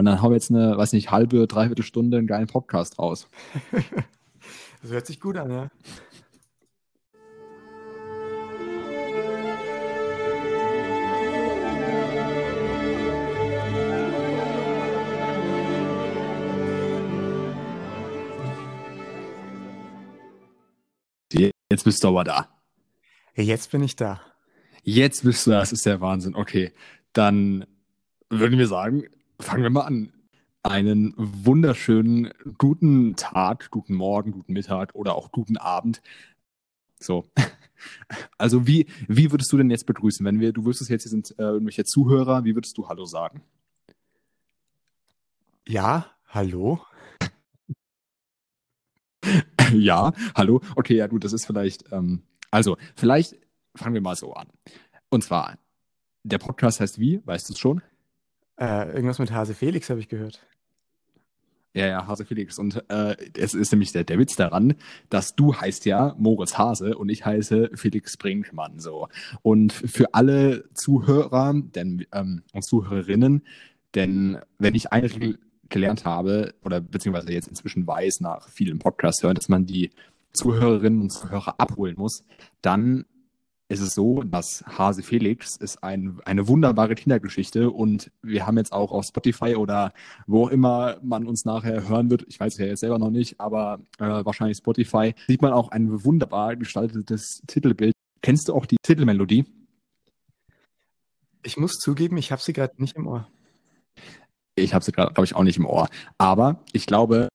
Und dann haben wir jetzt eine, weiß nicht, halbe, dreiviertel Stunde einen geilen Podcast raus. das hört sich gut an, ja. Jetzt bist du aber da. Jetzt bin ich da. Jetzt bist du da, das ist der Wahnsinn. Okay, dann würden wir sagen, fangen wir mal an. Einen wunderschönen guten Tag, guten Morgen, guten Mittag oder auch guten Abend. So. Also wie, wie würdest du denn jetzt begrüßen, wenn wir, du wüsstest jetzt, hier sind äh, irgendwelche Zuhörer, wie würdest du Hallo sagen? Ja, hallo. ja, hallo. Okay, ja gut, das ist vielleicht, ähm, also vielleicht fangen wir mal so an. Und zwar, der Podcast heißt wie? Weißt du es schon? Äh, irgendwas mit Hase Felix habe ich gehört. Ja, ja, Hase Felix. Und äh, es ist nämlich der, der Witz daran, dass du heißt ja Moritz Hase und ich heiße Felix Brinkmann. So. Und für alle Zuhörer denn, ähm, und Zuhörerinnen, denn wenn ich eine Regel gelernt habe, oder beziehungsweise jetzt inzwischen weiß nach vielen Podcasts hören, dass man die Zuhörerinnen und Zuhörer abholen muss, dann ist es so, dass Hase Felix ist ein, eine wunderbare Kindergeschichte und wir haben jetzt auch auf Spotify oder wo auch immer man uns nachher hören wird, ich weiß es ja jetzt selber noch nicht, aber äh, wahrscheinlich Spotify, sieht man auch ein wunderbar gestaltetes Titelbild. Kennst du auch die Titelmelodie? Ich muss zugeben, ich habe sie gerade nicht im Ohr. Ich habe sie gerade, glaube ich, auch nicht im Ohr. Aber ich glaube,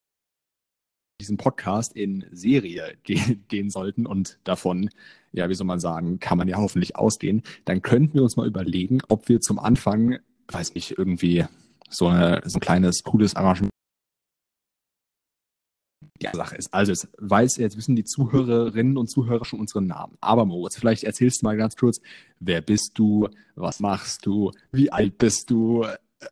diesen Podcast in Serie gehen sollten und davon, ja, wie soll man sagen, kann man ja hoffentlich ausgehen, dann könnten wir uns mal überlegen, ob wir zum Anfang, weiß nicht, irgendwie so, eine, so ein kleines, cooles Arrangement die Sache ist. Also es weiß, jetzt wissen die Zuhörerinnen und Zuhörer schon unseren Namen. Aber Moritz, vielleicht erzählst du mal ganz kurz, wer bist du, was machst du, wie alt bist du,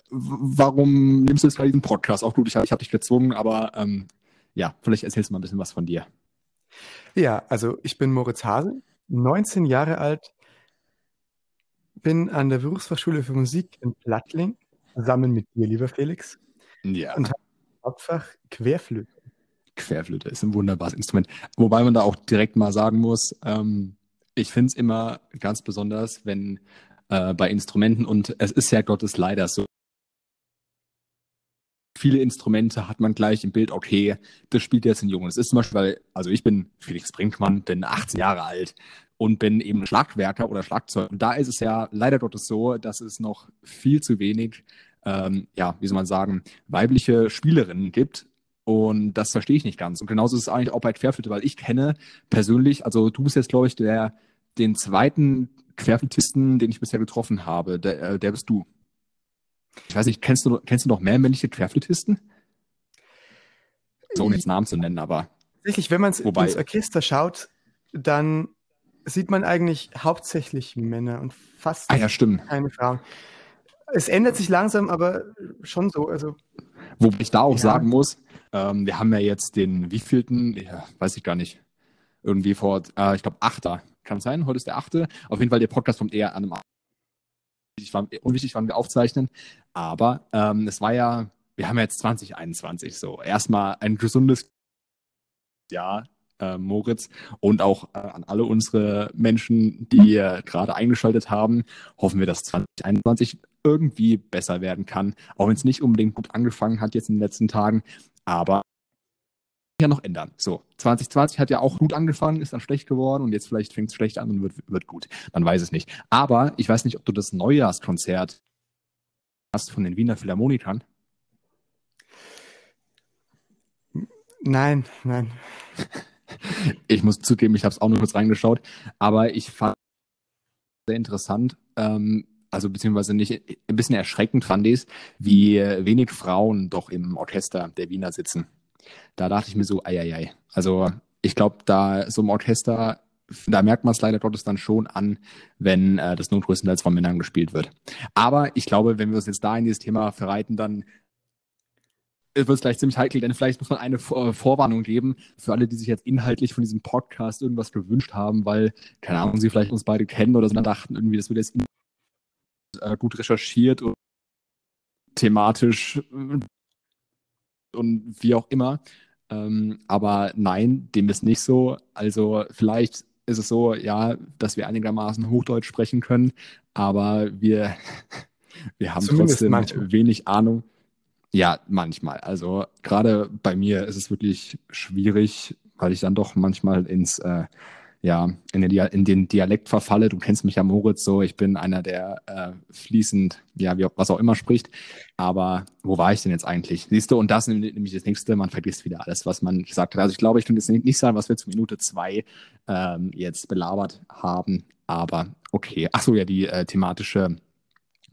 warum nimmst du jetzt gerade diesen Podcast? Auch gut, ich habe hab dich gezwungen, aber ähm, ja, vielleicht erzählst du mal ein bisschen was von dir. Ja, also ich bin Moritz Hase, 19 Jahre alt, bin an der Berufsfachschule für Musik in Plattling, zusammen mit dir, lieber Felix. Ja. Und habe Hauptfach Querflöte. Querflöte ist ein wunderbares Instrument. Wobei man da auch direkt mal sagen muss, ähm, ich finde es immer ganz besonders, wenn äh, bei Instrumenten, und es ist ja Gottes leider so, viele Instrumente hat man gleich im Bild, okay, das spielt jetzt ein Junge. Das ist zum Beispiel, weil, also ich bin Felix Brinkmann, bin 18 Jahre alt und bin eben Schlagwerker oder Schlagzeug. Und da ist es ja leider Gottes so, dass es noch viel zu wenig, ähm, ja, wie soll man sagen, weibliche Spielerinnen gibt. Und das verstehe ich nicht ganz. Und genauso ist es eigentlich auch bei Querflöte, weil ich kenne persönlich, also du bist jetzt, glaube ich, der, den zweiten Querflötisten, den ich bisher getroffen habe, der, äh, der bist du. Ich weiß nicht, kennst du, kennst du noch mehr männliche Querflötisten? So, ohne jetzt Namen zu nennen, aber. Tatsächlich, wenn man ins Orchester schaut, dann sieht man eigentlich hauptsächlich Männer und fast ah, ja, keine Frauen. Es ändert sich langsam, aber schon so. Also, Wobei ich da auch ja. sagen muss, ähm, wir haben ja jetzt den wievielten, ja, weiß ich gar nicht, irgendwie vor, äh, ich glaube, Achter. Kann sein, heute ist der Achte. Auf jeden Fall, der Podcast kommt eher an einem unwichtig, wann wir aufzeichnen. Aber ähm, es war ja, wir haben ja jetzt 2021 so. Erstmal ein gesundes Jahr, äh, Moritz, und auch äh, an alle unsere Menschen, die äh, gerade eingeschaltet haben. Hoffen wir, dass 2021 irgendwie besser werden kann. Auch wenn es nicht unbedingt gut angefangen hat jetzt in den letzten Tagen. Aber ja noch ändern. So, 2020 hat ja auch gut angefangen, ist dann schlecht geworden und jetzt vielleicht fängt es schlecht an und wird, wird gut. Man weiß es nicht. Aber ich weiß nicht, ob du das Neujahrskonzert hast von den Wiener Philharmonikern. Nein, nein. Ich muss zugeben, ich habe es auch nur kurz reingeschaut, aber ich fand es sehr interessant, ähm, also beziehungsweise nicht, ein bisschen erschreckend fand ich es, wie wenig Frauen doch im Orchester der Wiener sitzen da dachte ich mir so, ei, ei, ei. Also ich glaube, da so im Orchester, da merkt man es leider Gottes dann schon an, wenn äh, das nur größtenteils von Männern gespielt wird. Aber ich glaube, wenn wir uns jetzt da in dieses Thema verreiten, dann wird es gleich ziemlich heikel, denn vielleicht muss man eine äh, Vorwarnung geben für alle, die sich jetzt inhaltlich von diesem Podcast irgendwas gewünscht haben, weil, keine Ahnung, sie vielleicht uns beide kennen oder so, dann dachten irgendwie, das wird jetzt äh, gut recherchiert und thematisch und wie auch immer. Ähm, aber nein, dem ist nicht so. Also vielleicht ist es so, ja, dass wir einigermaßen Hochdeutsch sprechen können, aber wir, wir haben Zumindest trotzdem manchmal. wenig Ahnung. Ja, manchmal. Also gerade bei mir ist es wirklich schwierig, weil ich dann doch manchmal ins äh, ja, in den, in den Dialekt verfalle. Du kennst mich ja, Moritz, so. Ich bin einer, der äh, fließend, ja, wie, was auch immer spricht. Aber wo war ich denn jetzt eigentlich? Siehst du, und das ist nämlich das nächste, man vergisst wieder alles, was man gesagt hat. Also ich glaube, ich kann jetzt nicht sagen, was wir zu Minute zwei ähm, jetzt belabert haben. Aber okay. Ach so, ja, die äh, thematische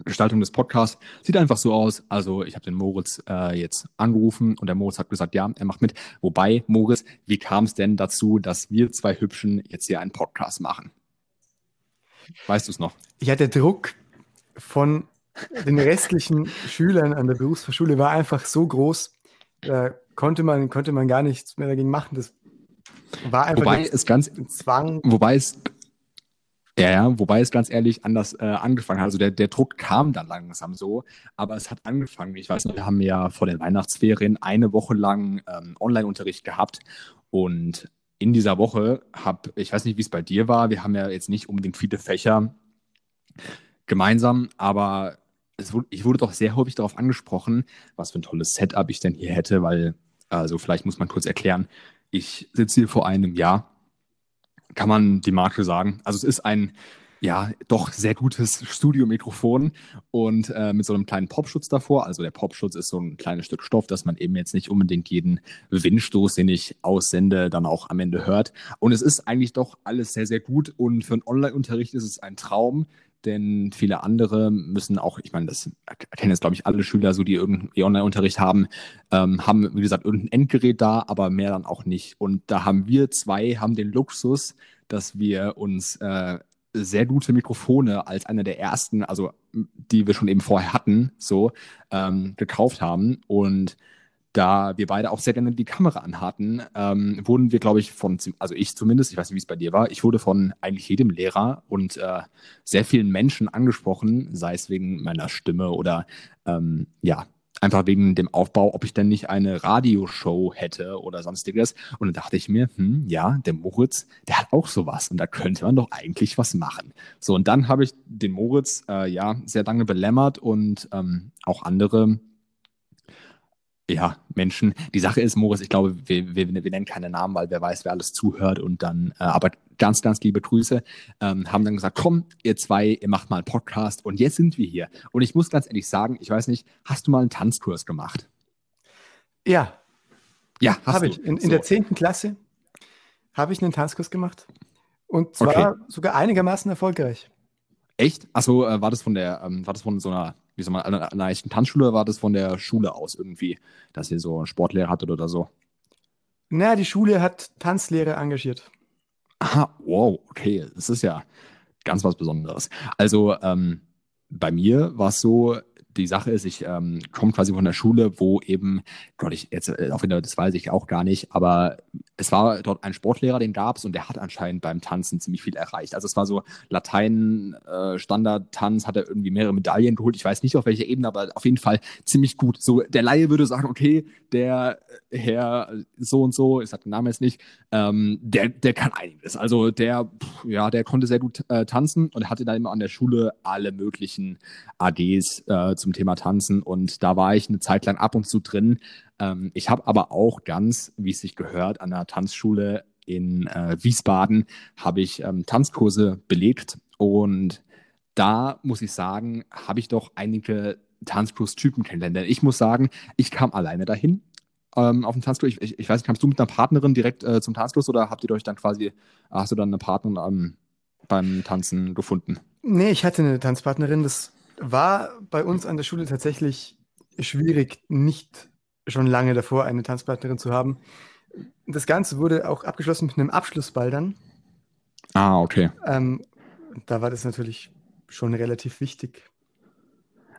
Gestaltung des Podcasts sieht einfach so aus. Also ich habe den Moritz äh, jetzt angerufen und der Moritz hat gesagt, ja, er macht mit. Wobei, Moritz, wie kam es denn dazu, dass wir zwei Hübschen jetzt hier einen Podcast machen? Weißt du es noch? Ja, der Druck von den restlichen Schülern an der Berufsschule war einfach so groß, da konnte man, konnte man gar nichts mehr dagegen machen. Das war einfach wobei es ganz, ein Zwang. Wobei es ja, ja, wobei es ganz ehrlich anders äh, angefangen hat. Also der, der Druck kam dann langsam so, aber es hat angefangen. Ich weiß noch, wir haben ja vor den Weihnachtsferien eine Woche lang ähm, Online-Unterricht gehabt und in dieser Woche habe, ich weiß nicht, wie es bei dir war, wir haben ja jetzt nicht unbedingt viele Fächer gemeinsam, aber es, ich wurde doch sehr häufig darauf angesprochen, was für ein tolles Setup ich denn hier hätte, weil, also vielleicht muss man kurz erklären, ich sitze hier vor einem Jahr kann man die Marke sagen. Also es ist ein ja, doch sehr gutes Studiomikrofon und äh, mit so einem kleinen Popschutz davor. Also der Popschutz ist so ein kleines Stück Stoff, dass man eben jetzt nicht unbedingt jeden Windstoß, den ich aussende, dann auch am Ende hört. Und es ist eigentlich doch alles sehr, sehr gut und für einen Online-Unterricht ist es ein Traum, denn viele andere müssen auch, ich meine, das kennen jetzt, glaube ich, alle Schüler, so die irgendwie Online-Unterricht haben, ähm, haben, wie gesagt, irgendein Endgerät da, aber mehr dann auch nicht. Und da haben wir zwei, haben den Luxus, dass wir uns äh, sehr gute Mikrofone als einer der ersten, also die wir schon eben vorher hatten, so ähm, gekauft haben. Und da wir beide auch sehr gerne die Kamera anhatten, ähm, wurden wir, glaube ich, von, also ich zumindest, ich weiß nicht, wie es bei dir war, ich wurde von eigentlich jedem Lehrer und äh, sehr vielen Menschen angesprochen, sei es wegen meiner Stimme oder ähm, ja, einfach wegen dem Aufbau, ob ich denn nicht eine Radioshow hätte oder sonstiges. Und dann dachte ich mir, hm, ja, der Moritz, der hat auch sowas und da könnte man doch eigentlich was machen. So, und dann habe ich den Moritz äh, ja sehr lange belämmert und ähm, auch andere ja, Menschen. Die Sache ist, Moritz, ich glaube, wir, wir, wir nennen keine Namen, weil wer weiß, wer alles zuhört und dann, äh, aber ganz, ganz liebe Grüße, ähm, haben dann gesagt, komm, ihr zwei, ihr macht mal einen Podcast und jetzt sind wir hier. Und ich muss ganz ehrlich sagen, ich weiß nicht, hast du mal einen Tanzkurs gemacht? Ja. Ja, habe ich. In, in so. der 10. Klasse habe ich einen Tanzkurs gemacht und zwar okay. sogar einigermaßen erfolgreich. Echt? Achso, äh, war das von der, ähm, war das von so einer wie soll man, an einer echten Tanzschule war das von der Schule aus irgendwie, dass ihr so einen Sportlehrer hattet oder so? Naja, die Schule hat Tanzlehrer engagiert. Aha, wow, okay, das ist ja ganz was Besonderes. Also ähm, bei mir war es so, die Sache ist, ich ähm, komme quasi von der Schule, wo eben, Gott, ich jetzt, äh, auch wieder, das weiß ich auch gar nicht, aber es war dort ein Sportlehrer, den gab es und der hat anscheinend beim Tanzen ziemlich viel erreicht. Also es war so Latein, äh, hat er irgendwie mehrere Medaillen geholt. Ich weiß nicht auf welcher Ebene, aber auf jeden Fall ziemlich gut. So, der Laie würde sagen, okay, der Herr so und so, ich sag den Namen jetzt nicht, ähm, der, der kann einiges. Also der, ja, der konnte sehr gut äh, tanzen und hatte dann immer an der Schule alle möglichen AGs äh, zum Thema Tanzen und da war ich eine Zeit lang ab und zu drin. Ähm, ich habe aber auch ganz, wie es sich gehört, an der Tanzschule in äh, Wiesbaden habe ich ähm, Tanzkurse belegt und da muss ich sagen, habe ich doch einige Tanzkurstypen kennengelernt. Ich muss sagen, ich kam alleine dahin ähm, auf den Tanzkurs. Ich, ich, ich, weiß nicht, kamst du mit einer Partnerin direkt äh, zum Tanzkurs oder habt ihr euch dann quasi, hast du dann eine Partnerin ähm, beim Tanzen gefunden? Nee, ich hatte eine Tanzpartnerin. Das war bei uns an der Schule tatsächlich schwierig, nicht schon lange davor eine Tanzpartnerin zu haben. Das Ganze wurde auch abgeschlossen mit einem Abschlussball dann. Ah, okay. Ähm, da war das natürlich schon relativ wichtig.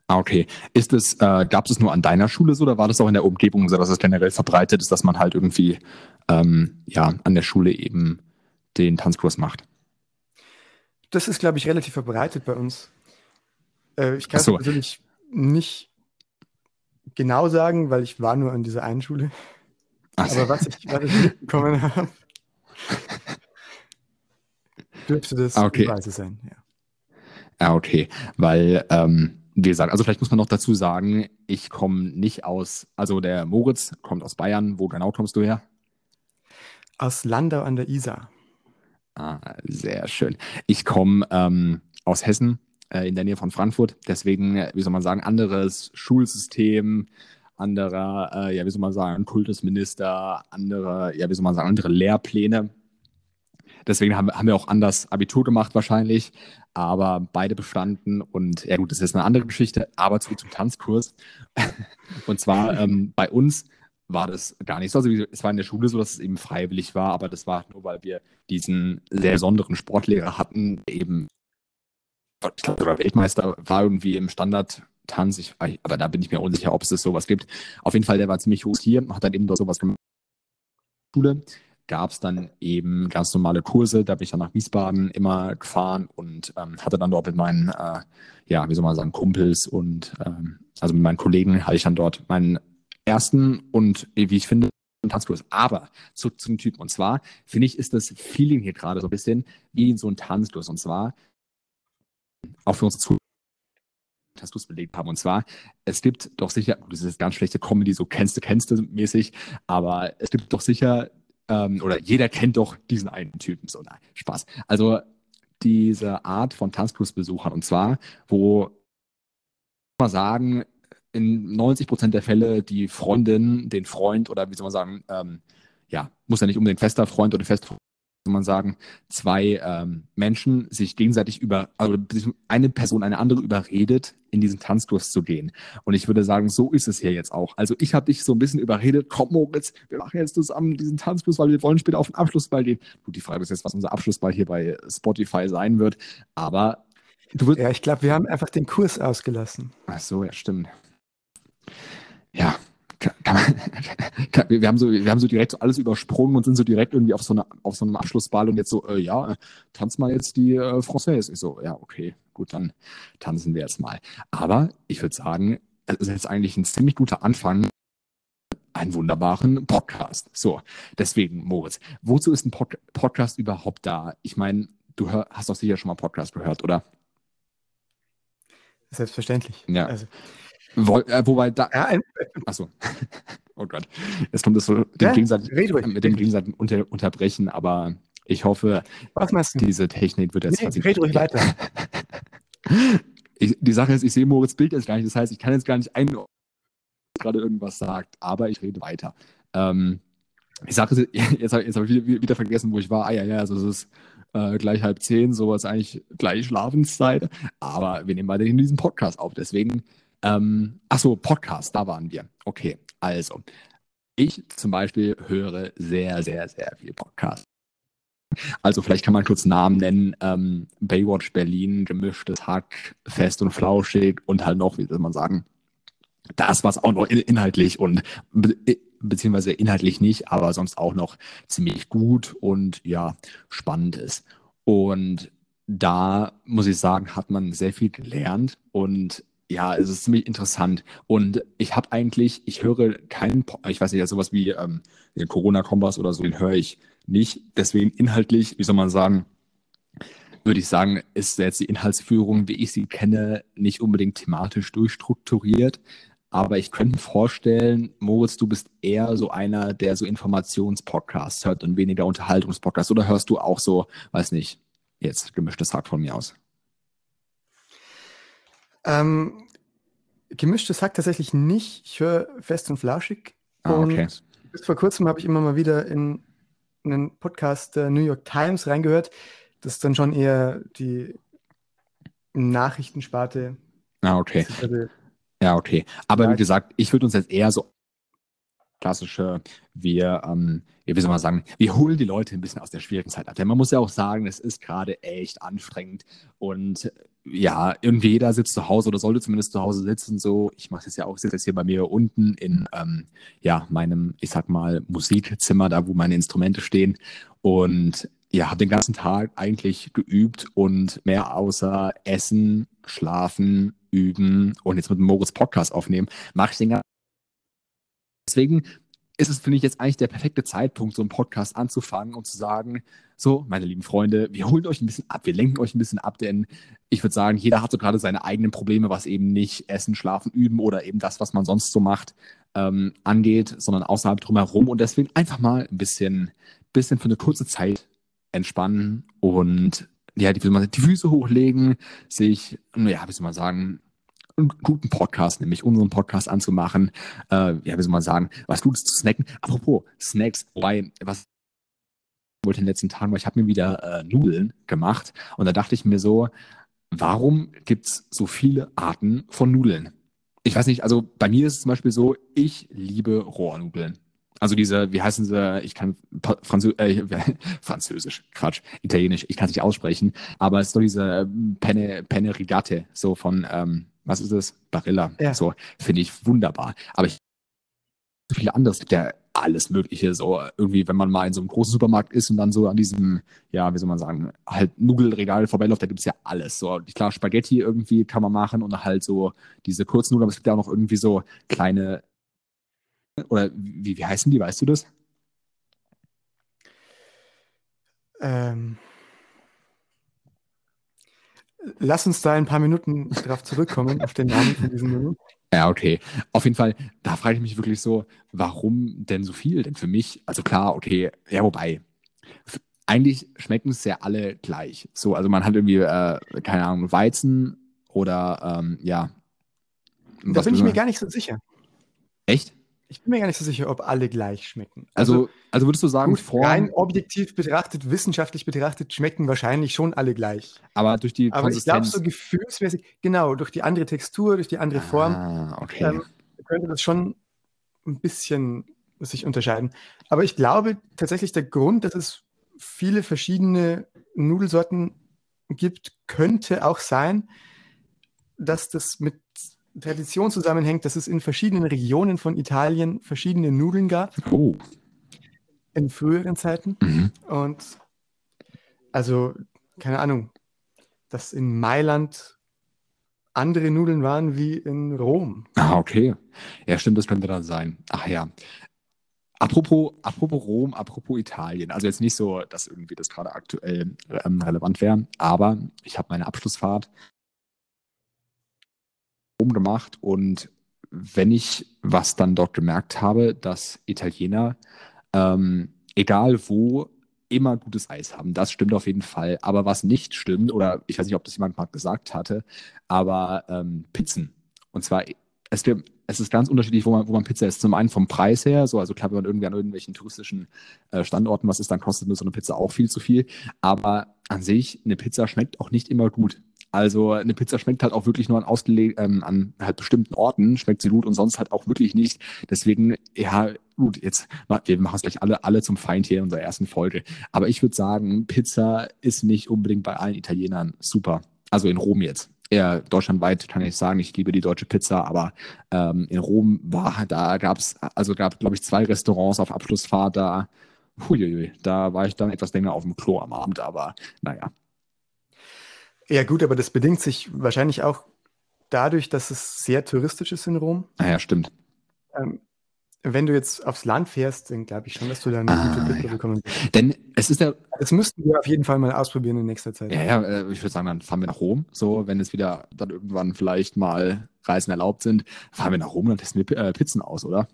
Ah, okay. Ist es, äh, gab es nur an deiner Schule so oder war das auch in der Umgebung so, dass es generell verbreitet ist, dass man halt irgendwie ähm, ja, an der Schule eben den Tanzkurs macht? Das ist, glaube ich, relativ verbreitet bei uns. Äh, ich kann es so. natürlich nicht genau sagen, weil ich war nur an dieser einen Schule. Ach. Aber was ich, ich mitbekommen habe, dürfte das ah, okay. Weise sein. Ja. ja, okay. Weil, ähm, wie gesagt, also vielleicht muss man noch dazu sagen, ich komme nicht aus, also der Moritz kommt aus Bayern. Wo genau kommst du her? Aus Landau an der Isar. Ah, sehr schön. Ich komme ähm, aus Hessen, äh, in der Nähe von Frankfurt. Deswegen, wie soll man sagen, anderes Schulsystem, anderer, äh, ja, wie soll man sagen, Kultusminister, andere, ja, wie soll man sagen, andere Lehrpläne. Deswegen haben, haben wir auch anders Abitur gemacht wahrscheinlich, aber beide bestanden und ja gut, das ist eine andere Geschichte, aber zurück zum Tanzkurs. und zwar ähm, bei uns war das gar nicht so. Also es war in der Schule so, dass es eben freiwillig war, aber das war nur, weil wir diesen sehr besonderen Sportlehrer hatten, der eben ich glaube, sogar Weltmeister war irgendwie im Standardtanz, ich, aber da bin ich mir unsicher, ob es das sowas gibt. Auf jeden Fall, der war ziemlich hoch hier, hat dann eben dort sowas gemacht. Schule gab es dann eben ganz normale Kurse. Da bin ich dann nach Wiesbaden immer gefahren und ähm, hatte dann dort mit meinen, äh, ja, wie soll man sagen, Kumpels und ähm, also mit meinen Kollegen hatte ich dann dort meinen ersten und wie ich finde, Tanzkurs. Aber zu, zum Typen. Und zwar finde ich, ist das Feeling hier gerade so ein bisschen wie in so ein Tanzkurs. Und zwar auch für unsere Zuhörer hast du es belegt haben. Und zwar, es gibt doch sicher, das ist ganz schlechte Comedy, so kennst du, kennst du mäßig, aber es gibt doch sicher, ähm, oder jeder kennt doch diesen einen Typen, so, nein, Spaß. Also diese Art von Tanzkursbesuchern, und zwar, wo man sagen, in 90 Prozent der Fälle die Freundin, den Freund oder wie soll man sagen, ähm, ja, muss ja nicht unbedingt fester Freund oder fest soll man sagen, zwei ähm, Menschen sich gegenseitig über, also eine Person eine andere überredet, in diesen Tanzkurs zu gehen. Und ich würde sagen, so ist es hier jetzt auch. Also ich habe dich so ein bisschen überredet, komm Moritz, wir machen jetzt zusammen diesen Tanzkurs, weil wir wollen später auf den Abschlussball gehen. Gut, die Frage ist jetzt, was unser Abschlussball hier bei Spotify sein wird. Aber du wirst. Ja, ich glaube, wir haben einfach den Kurs ausgelassen. Ach so, ja, stimmt. Ja, kann, kann, wir, haben so, wir haben so direkt so alles übersprungen und sind so direkt irgendwie auf so, eine, auf so einem Abschlussball und jetzt so, äh, ja, tanz mal jetzt die äh, Française. Ich so, ja, okay, gut, dann tanzen wir jetzt mal. Aber ich würde sagen, es ist jetzt eigentlich ein ziemlich guter Anfang, einen wunderbaren Podcast. So, deswegen, Moritz, wozu ist ein Pod Podcast überhaupt da? Ich meine, du hör, hast doch sicher schon mal Podcast gehört, oder? Selbstverständlich. Ja. Also, wo, äh, wobei da. Ja, ein, achso. oh Gott. Jetzt kommt es so dem ja, mit dem gegenseitigen unter, Unterbrechen, aber ich hoffe, diese Technik wird jetzt. Nee, red ruhig weiter. ich, die Sache ist, ich sehe Moritz Bild jetzt gar nicht. Das heißt, ich kann jetzt gar nicht einordnen, gerade irgendwas sagt, aber ich rede weiter. Ähm, ich sage jetzt, jetzt habe ich wieder, wieder, vergessen, wo ich war. Ah ja, ja, also es ist äh, gleich halb zehn, sowas eigentlich gleich Schlafenszeit. Aber wir nehmen weiterhin diesen Podcast auf. Deswegen ähm, achso, Podcast, da waren wir. Okay, also. Ich zum Beispiel höre sehr, sehr, sehr viel Podcast. Also vielleicht kann man kurz Namen nennen. Ähm, Baywatch Berlin, gemischtes Hack, fest und flauschig und halt noch, wie soll man sagen, das, was auch noch inhaltlich und be beziehungsweise inhaltlich nicht, aber sonst auch noch ziemlich gut und ja, spannend ist. Und da muss ich sagen, hat man sehr viel gelernt und ja, es ist ziemlich interessant. Und ich habe eigentlich, ich höre keinen, ich weiß nicht, sowas wie ähm, den Corona-Kompass oder so, den höre ich nicht. Deswegen inhaltlich, wie soll man sagen, würde ich sagen, ist jetzt die Inhaltsführung, wie ich sie kenne, nicht unbedingt thematisch durchstrukturiert. Aber ich könnte mir vorstellen, Moritz, du bist eher so einer, der so Informationspodcasts hört und weniger Unterhaltungspodcasts. Oder hörst du auch so, weiß nicht, jetzt gemischtes Hack von mir aus? Ähm, gemischtes Hack tatsächlich nicht. Ich höre fest und flauschig. Ah, okay. Und bis vor kurzem habe ich immer mal wieder in einen Podcast der New York Times reingehört. Das ist dann schon eher die Nachrichtensparte. Ah, okay. Ja, okay. Aber wie gesagt, ich würde uns jetzt eher so klassische, wir, ähm, wie soll man sagen, wir holen die Leute ein bisschen aus der schwierigen Zeit ab. Denn man muss ja auch sagen, es ist gerade echt anstrengend und ja, irgendwie jeder sitzt zu Hause oder sollte zumindest zu Hause sitzen. So, ich mache es ja auch, sitze jetzt hier bei mir unten in ähm, ja meinem, ich sag mal Musikzimmer, da wo meine Instrumente stehen und ja, habe den ganzen Tag eigentlich geübt und mehr außer Essen, Schlafen, Üben und jetzt mit dem Moritz Podcast aufnehmen, mache ich den ganzen Deswegen ist es, finde ich, jetzt eigentlich der perfekte Zeitpunkt, so einen Podcast anzufangen und zu sagen, so, meine lieben Freunde, wir holen euch ein bisschen ab, wir lenken euch ein bisschen ab, denn ich würde sagen, jeder hat so gerade seine eigenen Probleme, was eben nicht Essen, Schlafen, Üben oder eben das, was man sonst so macht, ähm, angeht, sondern außerhalb drumherum. Und deswegen einfach mal ein bisschen, bisschen für eine kurze Zeit entspannen und ja, die, die Füße hochlegen, sich, ja, wie soll man sagen, einen guten Podcast, nämlich unseren Podcast anzumachen. Äh, ja, wie soll man sagen, was Gutes zu snacken. Apropos Snacks, wobei, was wollte in den letzten Tagen, weil ich habe mir wieder äh, Nudeln gemacht und da dachte ich mir so, warum gibt es so viele Arten von Nudeln? Ich weiß nicht, also bei mir ist es zum Beispiel so, ich liebe Rohrnudeln. Also diese, wie heißen sie, ich kann Franzö äh, Französisch, Quatsch, Italienisch, ich kann es nicht aussprechen, aber es ist doch diese Penne, Penne Rigate, so von, ähm, was ist es? Barilla. Ja. So, finde ich wunderbar. Aber ich so viele andere, es gibt ja alles Mögliche, so irgendwie, wenn man mal in so einem großen Supermarkt ist und dann so an diesem, ja, wie soll man sagen, halt Nudelregal vorbeiläuft, da gibt es ja alles. So, klar, Spaghetti irgendwie kann man machen und halt so diese kurzen Nudeln, aber es gibt ja auch noch irgendwie so kleine, oder wie, wie heißen die, weißt du das? Ähm, Lass uns da ein paar Minuten drauf zurückkommen, auf den Namen von diesem Menü. Ja, okay. Auf jeden Fall, da frage ich mich wirklich so, warum denn so viel? Denn für mich, also klar, okay, ja, wobei, eigentlich schmecken es ja alle gleich. So, also man hat irgendwie, äh, keine Ahnung, Weizen oder, ähm, ja. Da bin ich mir gar nicht so sicher. Echt? Ich bin mir gar nicht so sicher, ob alle gleich schmecken. Also, also, also würdest du sagen, gut, rein objektiv betrachtet, wissenschaftlich betrachtet, schmecken wahrscheinlich schon alle gleich. Aber durch die Aber ich glaube, so gefühlsmäßig, genau, durch die andere Textur, durch die andere Form, ah, okay. ähm, könnte das schon ein bisschen sich unterscheiden. Aber ich glaube tatsächlich, der Grund, dass es viele verschiedene Nudelsorten gibt, könnte auch sein, dass das mit Tradition zusammenhängt, dass es in verschiedenen Regionen von Italien verschiedene Nudeln gab. Oh. In früheren Zeiten. Mhm. Und also, keine Ahnung, dass in Mailand andere Nudeln waren wie in Rom. Ah, okay. Ja, stimmt, das könnte dann sein. Ach ja. Apropos, apropos Rom, apropos Italien. Also jetzt nicht so, dass irgendwie das gerade aktuell ähm, relevant wäre, aber ich habe meine Abschlussfahrt gemacht und wenn ich was dann dort gemerkt habe, dass Italiener, ähm, egal wo, immer gutes Eis haben. Das stimmt auf jeden Fall. Aber was nicht stimmt, oder ich weiß nicht, ob das jemand mal gesagt hatte, aber ähm, Pizzen. Und zwar, es, es ist ganz unterschiedlich, wo man, wo man Pizza isst. Zum einen vom Preis her, so, also klar, wenn man irgendwie an irgendwelchen touristischen äh, Standorten was ist, dann kostet nur so eine Pizza auch viel zu viel. Aber an sich, eine Pizza schmeckt auch nicht immer gut. Also eine Pizza schmeckt halt auch wirklich nur an, ausgele ähm, an halt bestimmten Orten, schmeckt sie gut und sonst halt auch wirklich nicht. Deswegen, ja, gut, jetzt, wir machen es gleich alle, alle zum Feind hier in unserer ersten Folge. Aber ich würde sagen, Pizza ist nicht unbedingt bei allen Italienern super. Also in Rom jetzt. Eher deutschlandweit kann ich sagen, ich liebe die deutsche Pizza, aber ähm, in Rom war, da gab es, also gab, glaube ich, zwei Restaurants auf Abschlussfahrt da. Huiuiui, da war ich dann etwas länger auf dem Klo am Abend, aber naja. Ja, gut, aber das bedingt sich wahrscheinlich auch dadurch, dass es sehr touristisch ist in Rom. Ah ja, stimmt. Ähm, wenn du jetzt aufs Land fährst, dann glaube ich schon, dass du da eine ah, gute Pizza ja. bekommen kannst. Denn es ist ja. Das müssten wir auf jeden Fall mal ausprobieren in nächster Zeit. Ja, ja, äh, ich würde sagen, dann fahren wir nach Rom. So, wenn es wieder dann irgendwann vielleicht mal Reisen erlaubt sind, fahren wir nach Rom und dann testen wir äh, Pizzen aus, oder?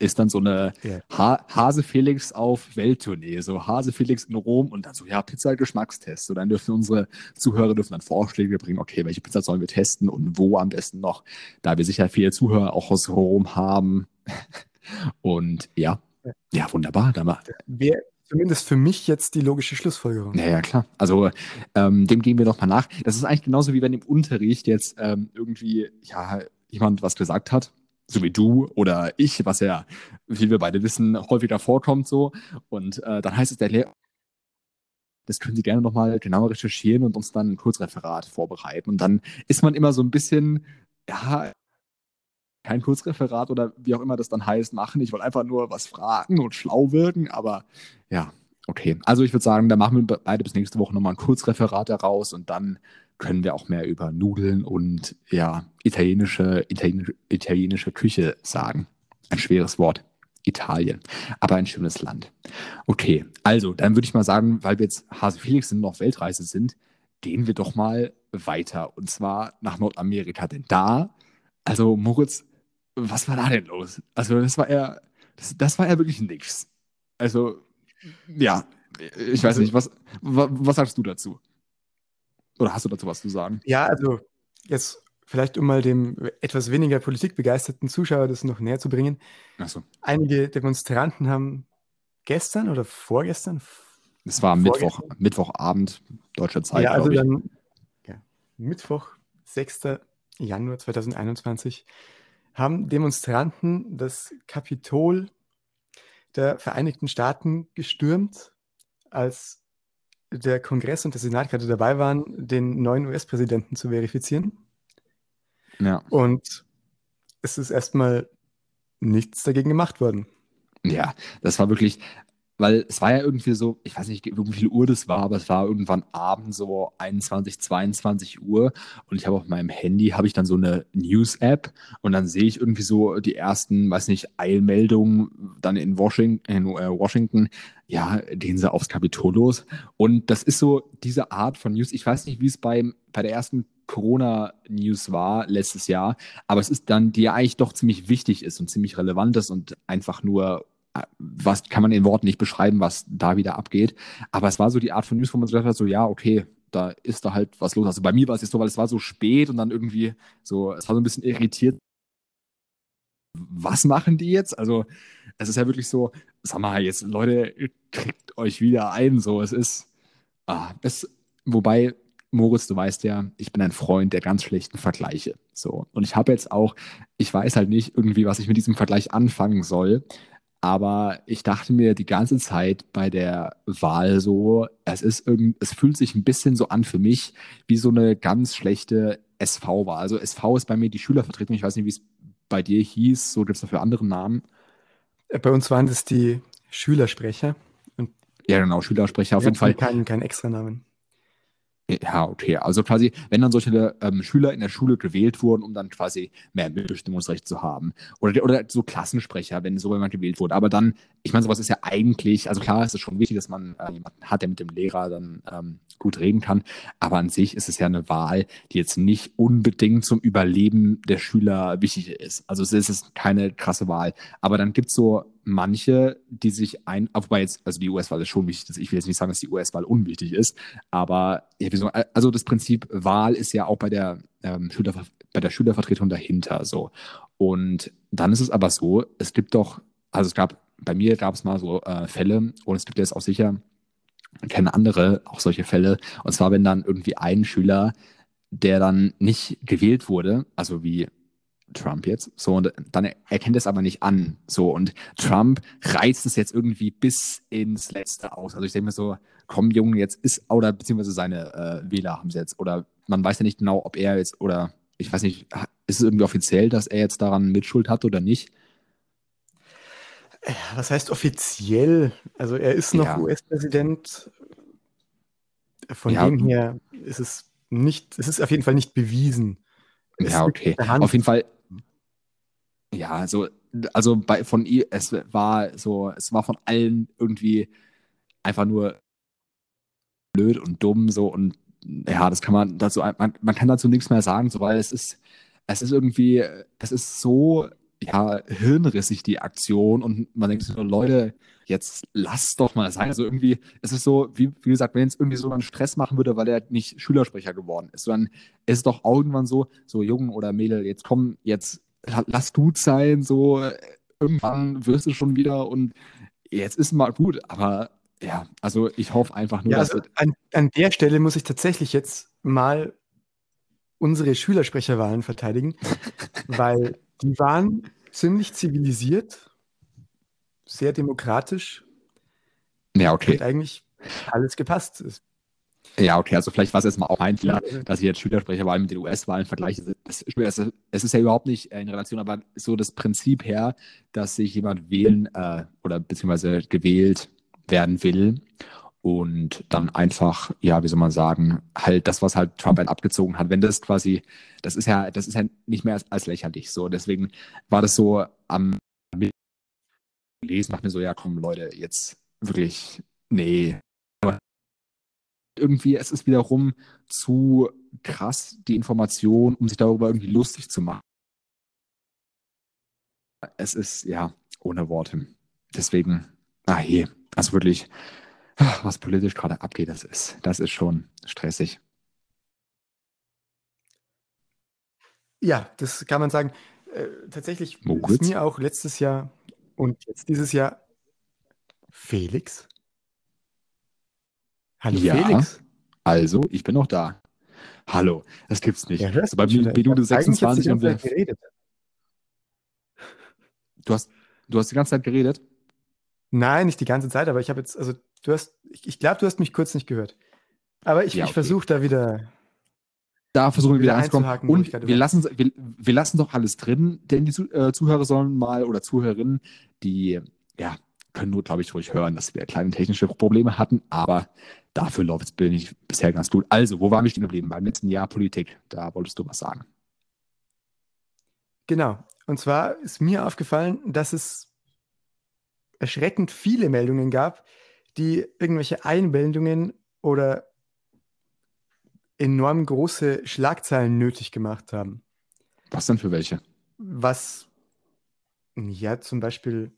Ist dann so eine yeah. ha Hase Felix auf Welttournee, so Hase Felix in Rom und dann so, ja, Pizza-Geschmackstest. So, dann dürfen unsere Zuhörer dürfen dann Vorschläge bringen, okay, welche Pizza sollen wir testen und wo am besten noch, da wir sicher viele Zuhörer auch aus Rom haben. und ja, ja, wunderbar. Dann Wäre zumindest für mich jetzt die logische Schlussfolgerung. Ja, ja, klar. Also ähm, dem gehen wir doch mal nach. Das ist eigentlich genauso wie wenn im Unterricht jetzt ähm, irgendwie, ja, jemand was gesagt hat so wie du oder ich, was ja, wie wir beide wissen, häufiger vorkommt so. Und äh, dann heißt es, der Lehrer, das können Sie gerne nochmal genauer recherchieren und uns dann ein Kurzreferat vorbereiten. Und dann ist man immer so ein bisschen, ja, kein Kurzreferat oder wie auch immer das dann heißt, machen. Ich wollte einfach nur was fragen und schlau wirken, aber ja, okay. Also ich würde sagen, da machen wir beide bis nächste Woche nochmal ein Kurzreferat daraus und dann können wir auch mehr über Nudeln und ja, italienische, italienische, italienische Küche sagen. ein schweres Wort. Italien. Aber ein schönes Land. Okay, also dann würde ich mal sagen, weil wir jetzt Hase Felix sind noch Weltreise sind, gehen wir doch mal weiter. Und zwar nach Nordamerika. Denn da, also Moritz, was war da denn los? Also das war ja, das, das war ja wirklich nichts. Also, ja, ich weiß nicht, was, was sagst du dazu? Oder hast du dazu was zu sagen? Ja, also jetzt vielleicht um mal dem etwas weniger politikbegeisterten Zuschauer das noch näher zu bringen. So. Einige Demonstranten haben gestern oder vorgestern. Es war Mittwoch, Mittwochabend deutscher Zeit. Ja, also dann ja, Mittwoch, 6. Januar 2021, haben Demonstranten das Kapitol der Vereinigten Staaten gestürmt, als der Kongress und der Senat gerade dabei waren, den neuen US-Präsidenten zu verifizieren. Ja. Und es ist erstmal nichts dagegen gemacht worden. Ja, das war wirklich, weil es war ja irgendwie so, ich weiß nicht, wie viel Uhr das war, aber es war irgendwann abends so 21, 22 Uhr. Und ich habe auf meinem Handy, habe ich dann so eine News-App. Und dann sehe ich irgendwie so die ersten, weiß nicht, Eilmeldungen dann in Washington, in, äh, Washington. Ja, gehen sie aufs Kapitol los. Und das ist so diese Art von News, ich weiß nicht, wie es beim, bei der ersten Corona-News war letztes Jahr, aber es ist dann, die ja eigentlich doch ziemlich wichtig ist und ziemlich relevant ist und einfach nur was kann man in Worten nicht beschreiben, was da wieder abgeht. Aber es war so die Art von News, wo man so gedacht hat, so ja, okay, da ist da halt was los. Also bei mir war es jetzt so, weil es war so spät und dann irgendwie so, es war so ein bisschen irritiert. Was machen die jetzt? Also es ist ja wirklich so, sag mal jetzt, Leute, kriegt euch wieder ein. So, es ist, ah, es, wobei Moritz, du weißt ja, ich bin ein Freund der ganz schlechten Vergleiche. So. Und ich habe jetzt auch, ich weiß halt nicht irgendwie, was ich mit diesem Vergleich anfangen soll. Aber ich dachte mir die ganze Zeit bei der Wahl so, es ist irgend, es fühlt sich ein bisschen so an für mich wie so eine ganz schlechte SV-Wahl. Also SV ist bei mir die Schülervertretung. Ich weiß nicht, wie es bei dir hieß. So gibt es dafür andere Namen. Äh, bei uns waren das die Schülersprecher. ja, genau, Schülersprecher auf jeden Fall. Kein, kein Extranamen. Ja, okay. Also quasi, wenn dann solche ähm, Schüler in der Schule gewählt wurden, um dann quasi mehr Mitbestimmungsrecht zu haben. Oder, oder so Klassensprecher, wenn so jemand gewählt wurde. Aber dann, ich meine, sowas ist ja eigentlich, also klar, es ist schon wichtig, dass man äh, jemanden hat, der mit dem Lehrer dann ähm, gut reden kann. Aber an sich ist es ja eine Wahl, die jetzt nicht unbedingt zum Überleben der Schüler wichtig ist. Also es ist keine krasse Wahl. Aber dann gibt es so manche, die sich ein, wobei jetzt, also die US-Wahl ist schon wichtig, ich will jetzt nicht sagen, dass die US-Wahl unwichtig ist, aber also das Prinzip Wahl ist ja auch bei der, ähm, Schüler, bei der Schülervertretung dahinter so. Und dann ist es aber so, es gibt doch, also es gab, bei mir gab es mal so äh, Fälle und es gibt jetzt auch sicher, kennen andere auch solche Fälle, und zwar wenn dann irgendwie ein Schüler, der dann nicht gewählt wurde, also wie Trump jetzt. So, und dann erkennt es aber nicht an. So, und Trump reizt es jetzt irgendwie bis ins Letzte aus. Also ich denke mir so, komm, Junge, jetzt ist, oder beziehungsweise seine äh, Wähler haben es jetzt, oder man weiß ja nicht genau, ob er jetzt, oder ich weiß nicht, ist es irgendwie offiziell, dass er jetzt daran Mitschuld hat oder nicht? Was heißt offiziell? Also er ist noch ja. US-Präsident. Von ja. dem her ist es nicht, es ist auf jeden Fall nicht bewiesen. Ja, okay. Auf jeden Fall, ja, so, also bei, von ihr, es war so, es war von allen irgendwie einfach nur blöd und dumm so und ja, das kann man dazu, man, man kann dazu nichts mehr sagen, so, weil es ist, es ist irgendwie, es ist so, ja, hirnrissig, die Aktion und man denkt so, Leute, jetzt lass doch mal sein. Also irgendwie, es ist so, wie, wie gesagt, wenn es irgendwie so einen Stress machen würde, weil er nicht Schülersprecher geworden ist, dann ist es doch irgendwann so, so Jungen oder Mädel, jetzt komm, jetzt lass gut sein, so irgendwann wirst du schon wieder und jetzt ist mal gut, aber ja, also ich hoffe einfach nur, ja, also an, an der Stelle muss ich tatsächlich jetzt mal unsere Schülersprecherwahlen verteidigen, weil die waren ziemlich zivilisiert, sehr demokratisch. Ja, okay. Und eigentlich alles gepasst. Ja, okay, also vielleicht war es jetzt mal auch ein Fehler, dass ich jetzt Schülersprecherwahlen mit den US-Wahlen vergleiche. Es ist ja überhaupt nicht in Relation, aber so das Prinzip her, dass sich jemand wählen äh, oder beziehungsweise gewählt werden will und dann einfach, ja, wie soll man sagen, halt das, was halt Trump einen abgezogen hat, wenn das quasi, das ist ja, das ist ja nicht mehr als, als lächerlich so. Deswegen war das so am lesen, macht mir so, ja komm Leute, jetzt wirklich, nee. Aber irgendwie, es ist wiederum zu krass, die Information, um sich darüber irgendwie lustig zu machen. Es ist, ja, ohne Worte. Deswegen, ah je, also wirklich, was politisch gerade abgeht, das ist, das ist schon stressig. Ja, das kann man sagen. Äh, tatsächlich Moritz? ist mir auch letztes Jahr und jetzt dieses Jahr Felix. Hallo Ja. Felix. Also, ich bin noch da. Hallo, das gibt's nicht. Ja, bei. Minute Ich hab eigentlich jetzt die 26 und wir, geredet. du hast, du hast die ganze Zeit geredet. Nein, nicht die ganze Zeit, aber ich habe jetzt, also du hast, ich, ich glaube, du hast mich kurz nicht gehört. Aber ich, Ja, ich okay. versuche da wieder. Da versuchen wir Wieder wieder ich Und wir lassen, wir, wir lassen doch alles drin, denn die äh, Zuhörer sollen mal oder Zuhörerinnen, die ja, können nur, glaube ich, ruhig hören, dass wir kleine technische Probleme hatten, aber dafür läuft es ich bisher ganz gut. Also, wo waren wir stehen geblieben? Beim letzten Jahr Politik, da wolltest du was sagen. Genau. Und zwar ist mir aufgefallen, dass es erschreckend viele Meldungen gab, die irgendwelche Einblendungen oder enorm große Schlagzeilen nötig gemacht haben. Was denn für welche? Was, ja, zum Beispiel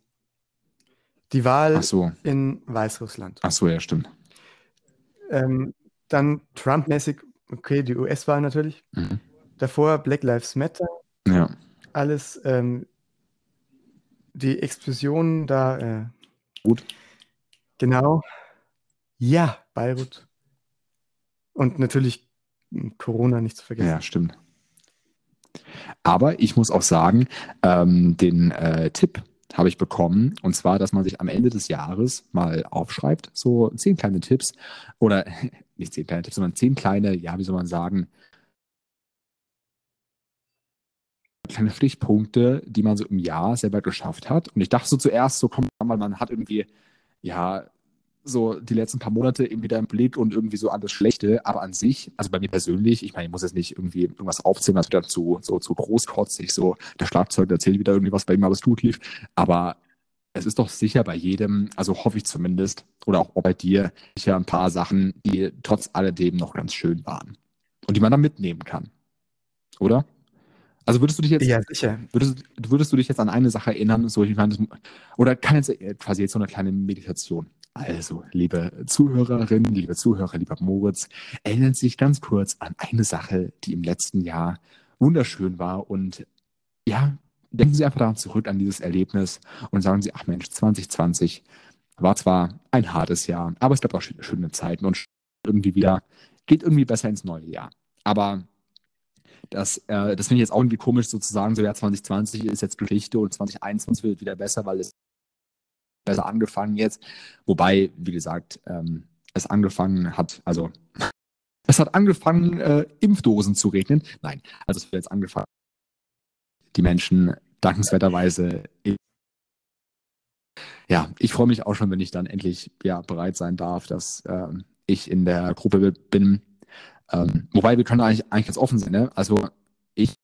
die Wahl so, in Weißrussland. ach so, ja, stimmt. Ähm, dann Trump-mäßig, okay, die US-Wahl natürlich. Mhm. Davor Black Lives Matter, Ja, alles, ähm, die Explosion da. Äh, Gut. Genau. Ja, Beirut. Und natürlich hm, Corona nicht zu vergessen. ja, stimmt. Aber ich muss auch sagen, ähm, den äh, Tipp habe ich bekommen, und zwar, dass man sich am Ende des Jahres mal aufschreibt, so zehn kleine Tipps, oder nicht zehn kleine Tipps, sondern zehn kleine, ja, wie soll man sagen, kleine Stichpunkte, die man so im Jahr selber geschafft hat. Und ich dachte so zuerst, so kommt man, man hat irgendwie, ja, so die letzten paar Monate eben wieder im Blick und irgendwie so alles Schlechte, aber an sich, also bei mir persönlich, ich meine, ich muss jetzt nicht irgendwie irgendwas aufzählen, was wieder zu, so zu großkotzig, so der Schlagzeug erzählt wieder irgendwie was bei ihm alles gut lief, aber es ist doch sicher bei jedem, also hoffe ich zumindest, oder auch bei dir, sicher ein paar Sachen, die trotz alledem noch ganz schön waren und die man dann mitnehmen kann, oder? Also würdest du dich jetzt Ja, sicher. Würdest, würdest du dich jetzt an eine Sache erinnern, so ich meine, oder kann jetzt äh, quasi jetzt so eine kleine Meditation? Also, liebe Zuhörerinnen, liebe Zuhörer, lieber Moritz, erinnern Sie sich ganz kurz an eine Sache, die im letzten Jahr wunderschön war und ja, denken Sie einfach daran zurück an dieses Erlebnis und sagen Sie, ach Mensch, 2020 war zwar ein hartes Jahr, aber es gab auch schöne, schöne Zeiten und irgendwie wieder, geht irgendwie besser ins neue Jahr. Aber das, äh, das finde ich jetzt auch irgendwie komisch, sozusagen, so ja, 2020 ist jetzt Geschichte und 2021 wird wieder besser, weil es besser angefangen jetzt. Wobei, wie gesagt, ähm, es angefangen hat, also es hat angefangen, äh, Impfdosen zu regnen. Nein, also es wird jetzt angefangen, die Menschen dankenswerterweise. Ja, ich freue mich auch schon, wenn ich dann endlich ja, bereit sein darf, dass ähm, ich in der Gruppe bin. Ähm, wobei wir können eigentlich, eigentlich ganz offen sein. Ne? Also ich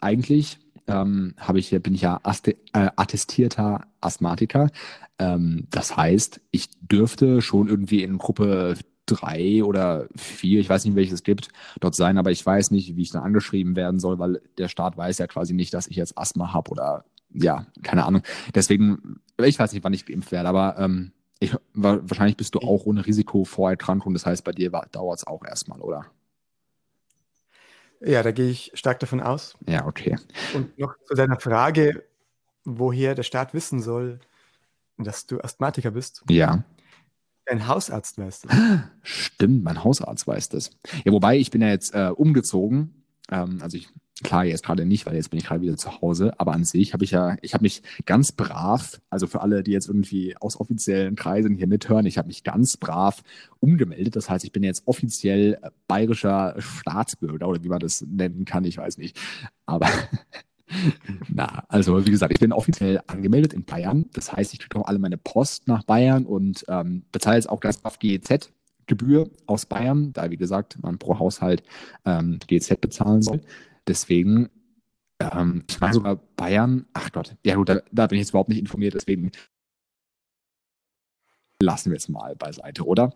eigentlich ähm, habe ich, bin ich ja aste, äh, attestierter Asthmatiker. Ähm, das heißt, ich dürfte schon irgendwie in Gruppe drei oder vier, ich weiß nicht, welches es gibt, dort sein, aber ich weiß nicht, wie ich dann angeschrieben werden soll, weil der Staat weiß ja quasi nicht, dass ich jetzt Asthma habe oder ja, keine Ahnung. Deswegen, ich weiß nicht, wann ich geimpft werde, aber ähm, ich, wa- wahrscheinlich bist du auch ohne Risiko vor Erkrankung, das heißt, bei dir dauert es auch erstmal, oder? Ja, da gehe ich stark davon aus. Ja, okay. Und noch zu deiner Frage, woher der Staat wissen soll, dass du Asthmatiker bist. Ja. Dein Hausarzt weiß das. Stimmt, mein Hausarzt weiß das. Ja, wobei ich bin ja jetzt äh, umgezogen. Ähm, also ich, klar, jetzt gerade nicht, weil jetzt bin ich gerade wieder zu Hause. Aber an sich habe ich ja, ich habe mich ganz brav, also für alle, die jetzt irgendwie aus offiziellen Kreisen hier mithören, ich habe mich ganz brav umgemeldet. Das heißt, ich bin jetzt offiziell bayerischer Staatsbürger oder wie man das nennen kann, ich weiß nicht. Aber na, also wie gesagt, ich bin offiziell angemeldet in Bayern. Das heißt, ich kriege auch alle meine Post nach Bayern und ähm, bezahle jetzt auch ganz auf GEZ-Gebühr aus Bayern, da wie gesagt man pro Haushalt ähm, GEZ bezahlen soll. Deswegen Ähm, ich meine sogar Bayern. Ach Gott, ja gut, da, da bin ich jetzt überhaupt nicht informiert, deswegen lassen wir es mal beiseite, oder?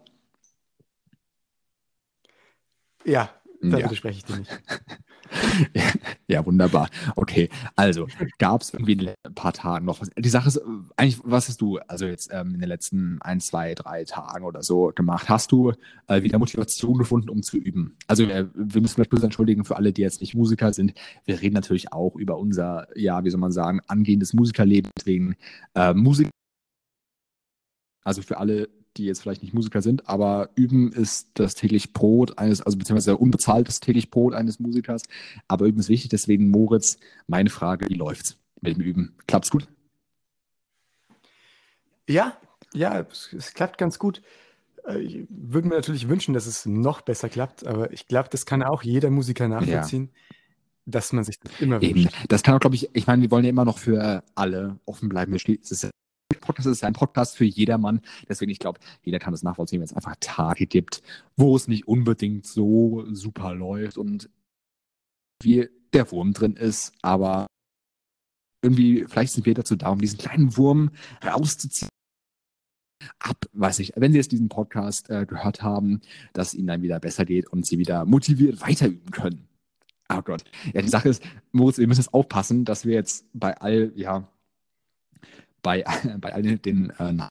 Ja, da Ja. widerspreche ich dir nicht. ja, wunderbar. Okay, also gab es irgendwie in letzten paar Tagen noch was? Die Sache ist, eigentlich, was hast du also jetzt ähm, in den letzten ein, zwei, drei Tagen oder so gemacht? Hast du äh, wieder Motivation gefunden, um zu üben? Also äh, wir müssen vielleicht bloß entschuldigen für alle, die jetzt nicht Musiker sind. Wir reden natürlich auch über unser, ja, wie soll man sagen, angehendes Musikerleben. Deswegen äh, Musik, also für alle, die jetzt vielleicht nicht Musiker sind, aber üben ist das täglich Brot eines, also beziehungsweise unbezahltes täglich Brot eines Musikers. Aber üben ist wichtig, deswegen Moritz, meine Frage, wie läuft's mit dem Üben? Klappt's gut? Ja, ja, es, es klappt ganz gut. Äh, Ich würde mir natürlich wünschen, dass es noch besser klappt, aber ich glaube, das kann auch jeder Musiker nachvollziehen, dass man sich das immer Eben. wünscht. Das kann auch, glaube ich, ich meine, wir wollen ja immer noch für alle offen bleiben. Es ist, ein Podcast ist ein Podcast für jedermann. Deswegen, ich glaube, jeder kann das nachvollziehen, wenn es einfach Tage gibt, wo es nicht unbedingt so super läuft und wie der Wurm drin ist. Aber irgendwie, vielleicht sind wir dazu da, um diesen kleinen Wurm rauszuziehen. Ab, weiß ich, wenn Sie jetzt diesen Podcast äh, gehört haben, dass es Ihnen dann wieder besser geht und Sie wieder motiviert weiterüben können. Oh Gott. Ja, die Sache ist, Moritz, wir müssen jetzt aufpassen, dass wir jetzt bei all, ja, bei, bei all den, den äh,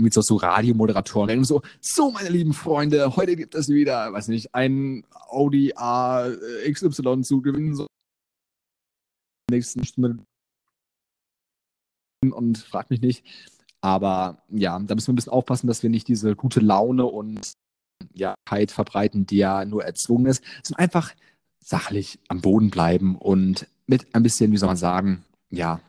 mit so, so Radiomoderatoren. Und so, so meine lieben Freunde, heute gibt es wieder, weiß nicht, ein Audi A XY zu gewinnen, so. Nächsten Stunde und frag mich nicht. Aber ja, da müssen wir ein bisschen aufpassen, dass wir nicht diese gute Laune und ja, Heit verbreiten, die ja nur erzwungen ist, sondern einfach sachlich am Boden bleiben und mit ein bisschen, wie soll man sagen, ja,